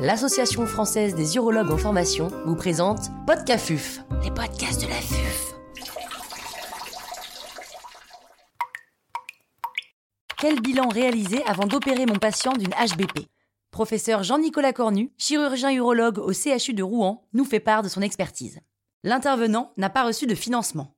l'Association française des urologues en formation, vous présente Podcafuf, les podcasts de la FUF. Quel bilan réaliser avant d'opérer mon patient d'une HBP Professeur Jean-Nicolas Cornu, chirurgien urologue au CHU de Rouen, nous fait part de son expertise. L'intervenant n'a pas reçu de financement.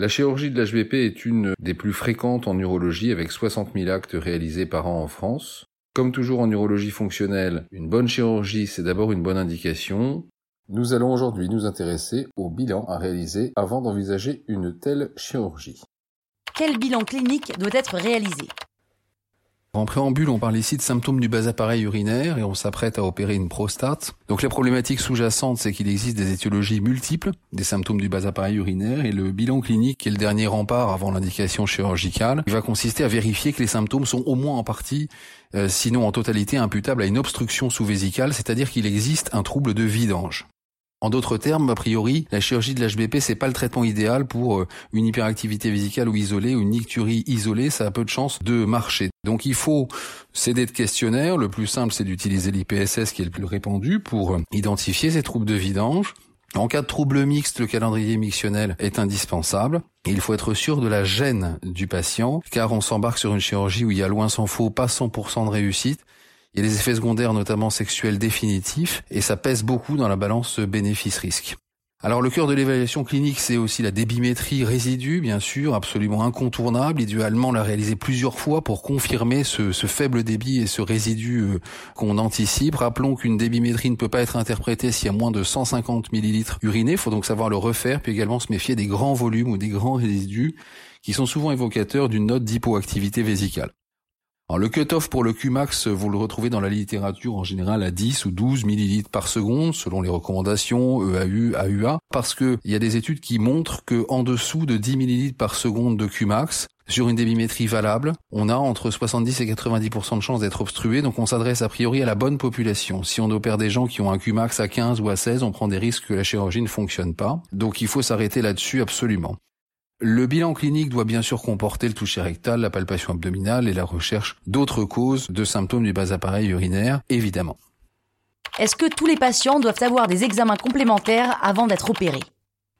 La chirurgie de l'HBP est une des plus fréquentes en urologie avec 60 000 actes réalisés par an en France. Comme toujours en urologie fonctionnelle, une bonne chirurgie c'est d'abord une bonne indication. Nous allons aujourd'hui nous intéresser au bilan à réaliser avant d'envisager une telle chirurgie. Quel bilan clinique doit être réalisé? En préambule, on parle ici de symptômes du bas appareil urinaire et on s'apprête à opérer une prostate. Donc la problématique sous-jacente, c'est qu'il existe des étiologies multiples des symptômes du bas appareil urinaire et le bilan clinique, qui est le dernier rempart avant l'indication chirurgicale, il va consister à vérifier que les symptômes sont au moins en partie, euh, sinon en totalité, imputables à une obstruction sous-vésicale, c'est-à-dire qu'il existe un trouble de vidange. En d'autres termes, a priori, la chirurgie de l'HBP, c'est pas le traitement idéal pour euh, une hyperactivité vésicale ou isolée ou une nicturie isolée, ça a peu de chances de marcher. Donc il faut céder de questionnaires. Le plus simple, c'est d'utiliser l'IPSS qui est le plus répandu pour euh, identifier ces troubles de vidange. En cas de trouble mixte, le calendrier mixtionnel est indispensable. Il faut être sûr de la gêne du patient, car on s'embarque sur une chirurgie où il y a loin s'en faut pas 100% de réussite. Il y a des effets secondaires, notamment sexuels définitifs, et ça pèse beaucoup dans la balance bénéfice-risque. Alors le cœur de l'évaluation clinique, c'est aussi la débimétrie résidu, bien sûr, absolument incontournable, idéalement la réaliser plusieurs fois pour confirmer ce, faible débit et ce résidu euh, qu'on anticipe. Rappelons qu'une débimétrie ne peut pas être interprétée s'il y a moins de 150 millilitres urinés, il faut donc savoir le refaire, puis également se méfier des grands volumes ou des grands résidus qui sont souvent évocateurs d'une note d'hypoactivité vésicale. Alors, le cutoff pour le Qmax, vous le retrouvez dans la littérature en général à 10 ou 12 millilitres par seconde, selon les recommandations EAU, AUA, parce qu'il y a des études qui montrent que en dessous de 10 millilitres par seconde de Qmax, sur une débimétrie valable, on a entre 70 et 90% de chances d'être obstrué, donc on s'adresse a priori à la bonne population. Si on opère des gens qui ont un Qmax à 15 ou à 16, on prend des risques que la chirurgie ne fonctionne pas. Donc il faut s'arrêter là-dessus absolument. Le bilan clinique doit bien sûr comporter le toucher rectal, la palpation abdominale et la recherche d'autres causes de symptômes du bas appareil urinaire, évidemment. Est-ce que tous les patients doivent avoir des examens complémentaires avant d'être opérés?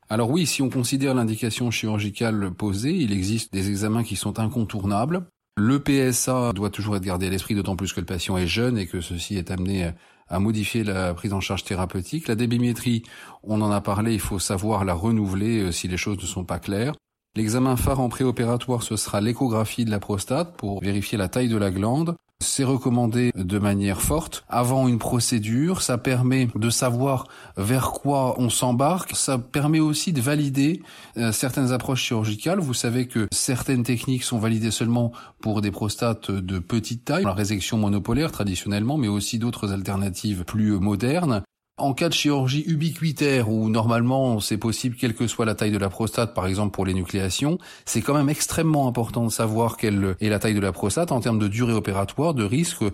Alors oui, si on considère l'indication chirurgicale posée, il existe des examens qui sont incontournables. Le PSA doit toujours être gardé à l'esprit, d'autant plus que le patient est jeune et que ceci est amené à modifier la prise en charge thérapeutique. La débimétrie, on en a parlé, il faut savoir la renouveler euh, si les choses ne sont pas claires. L'examen phare en préopératoire, ce sera l'échographie de la prostate pour vérifier la taille de la glande. C'est recommandé de manière forte. Avant une procédure, ça permet de savoir vers quoi on s'embarque. Ça permet aussi de valider euh, certaines approches chirurgicales. Vous savez que certaines techniques sont validées seulement pour des prostates de petite taille, la résection monopolaire traditionnellement, mais aussi d'autres alternatives plus modernes. En cas de chirurgie ubiquitaire où normalement c'est possible quelle que soit la taille de la prostate, par exemple pour les nucléations, c'est quand même extrêmement important de savoir quelle est la taille de la prostate en termes de durée opératoire, de risque.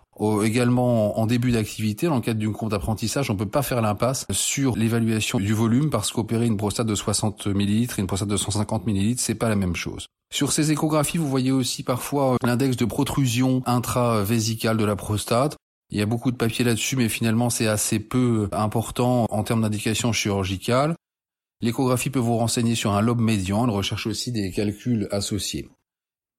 également en début d'activité, le cadre d'une compte d'apprentissage, on peut pas faire l'impasse sur l'évaluation du volume parce qu'opérer une prostate de 60 ml et une prostate de 150 ml, c'est pas la même chose. Sur ces échographies, vous voyez aussi parfois l'index de protrusion intravésicale de la prostate. Il y a beaucoup de papiers là-dessus, mais finalement c'est assez peu important en termes d'indication chirurgicale. L'échographie peut vous renseigner sur un lobe médian, elle recherche aussi des calculs associés.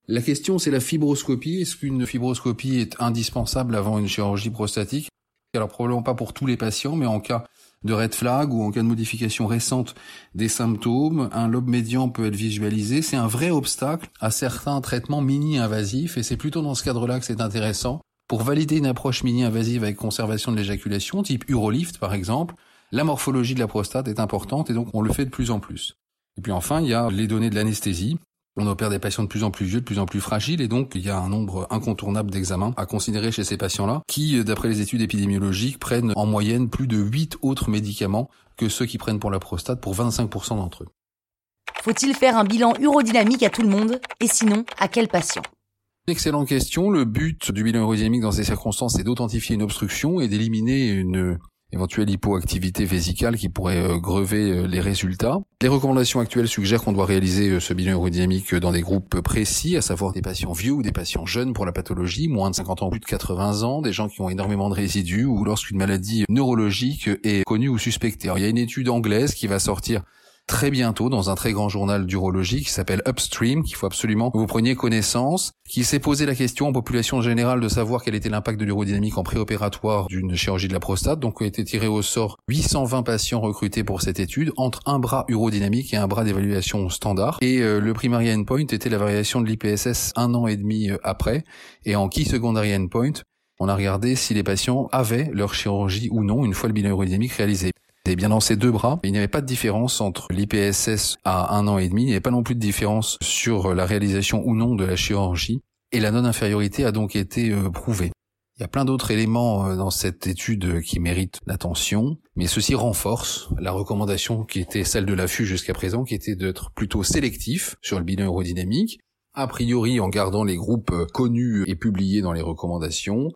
La question c'est la fibroscopie. Est-ce qu'une fibroscopie est indispensable avant une chirurgie prostatique? Alors probablement pas pour tous les patients, mais en cas de red flag ou en cas de modification récente des symptômes, un lobe médian peut être visualisé. C'est un vrai obstacle à certains traitements mini-invasifs et c'est plutôt dans ce cadre-là que c'est intéressant pour valider une approche mini-invasive avec conservation de l'éjaculation, type Urolift par exemple, la morphologie de la prostate est importante et donc on le fait de plus en plus. Et puis enfin, il y a les données de l'anesthésie. On opère des patients de plus en plus vieux, de plus en plus fragiles, et donc il y a un nombre incontournable d'examens à considérer chez ces patients-là, qui, d'après les études épidémiologiques, prennent en moyenne plus de 8 autres médicaments que ceux qui prennent pour la prostate pour 25% d'entre eux. Faut-il faire un bilan urodynamique à tout le monde? Et sinon, à quel patient? Excellente question. Le but du bilan aérodynamique dans ces circonstances est d'authentifier une obstruction et d'éliminer une éventuelle hypoactivité vésicale qui pourrait euh, grever euh, les résultats. Les recommandations actuelles suggèrent qu'on doit réaliser euh, ce bilan aérodynamique dans des groupes précis, à savoir des patients vieux ou des patients jeunes pour la pathologie, moins de 50 ans, plus de 80 ans, des gens qui ont énormément de résidus ou lorsqu'une maladie neurologique est connue ou suspectée. Alors, il y a une étude anglaise qui va sortir très bientôt dans un très grand journal d'urologie qui s'appelle Upstream, qu'il faut absolument que vous preniez connaissance, qui s'est posé la question en population générale de savoir quel était l'impact de l'urodynamique en préopératoire d'une chirurgie de la prostate. Donc, a été tiré au sort 820 patients recrutés pour cette étude entre un bras urodynamique et un bras d'évaluation standard. Et euh, le primary endpoint était la variation de l'IPSS un an et demi euh, après. Et en key secondary endpoint, on a regardé si les patients avaient leur chirurgie ou non une fois le bilan urodynamique réalisé. Bien dans ces deux bras, il n'y avait pas de différence entre l'IPSS à un an et demi, il n'y avait pas non plus de différence sur la réalisation ou non de la chirurgie, et la non-infériorité a donc été euh, prouvée. Il y a plein d'autres éléments euh, dans cette étude qui méritent l'attention, mais ceci renforce la recommandation qui était celle de l'affût jusqu'à présent, qui était d'être plutôt sélectif sur le bilan aérodynamique, a priori en gardant les groupes connus et publiés dans les recommandations,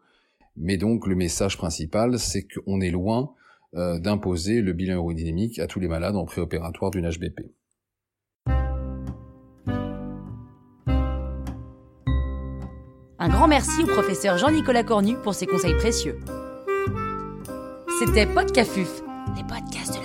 mais donc le message principal, c'est qu'on est loin euh, d'imposer le bilan aérodynamique à tous les malades en préopératoire d'une HBP. Un grand merci au professeur Jean-Nicolas Cornu pour ses conseils précieux. C'était Podcafuf, les podcasts de